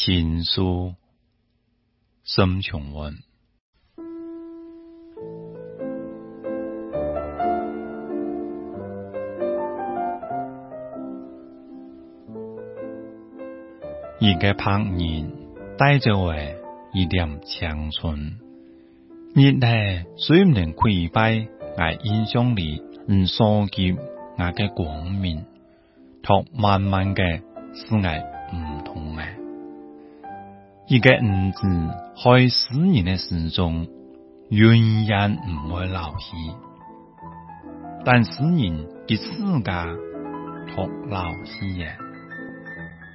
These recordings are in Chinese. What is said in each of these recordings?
情书，深重温。一个拍面带住的一点青春，热呢水唔能溃败，挨印象里唔疏结挨嘅光明，同慢慢嘅思我唔同嘅。一个文字在史人的时中，永远唔会老去。但史年的世界托老去嘅，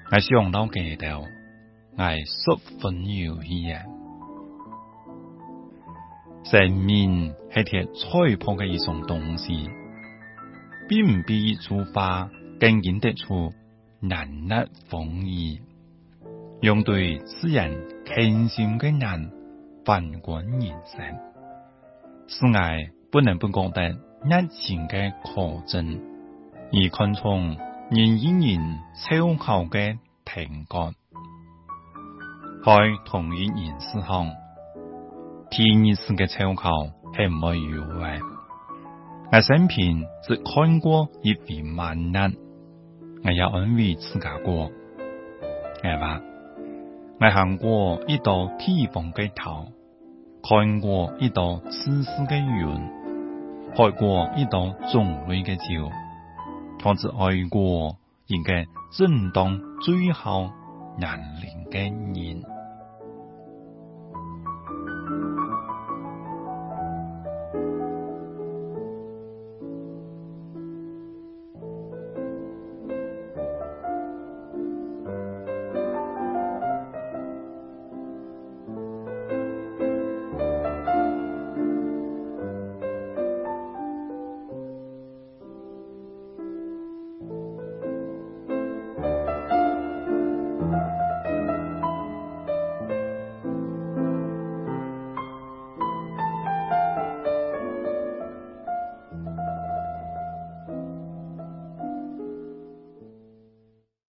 我想到嘅到，我十分有喜嘅。成面系贴吹破嘅一种东西，并唔比出发，更引得出难得风仪。用对诗人倾心嘅人，奋滚人生，是爱不能不觉得一情嘅可真，而看重人与人超求嘅品格。在同一个人世上，第二次嘅超求系唔会如愿。我生平只看过一回万难，我要安慰自己过，系嘛？我行过一道凄风嘅桥，看过一道丝丝嘅云，开过一道终会嘅桥，从此爱过，一个真当最后人连嘅人。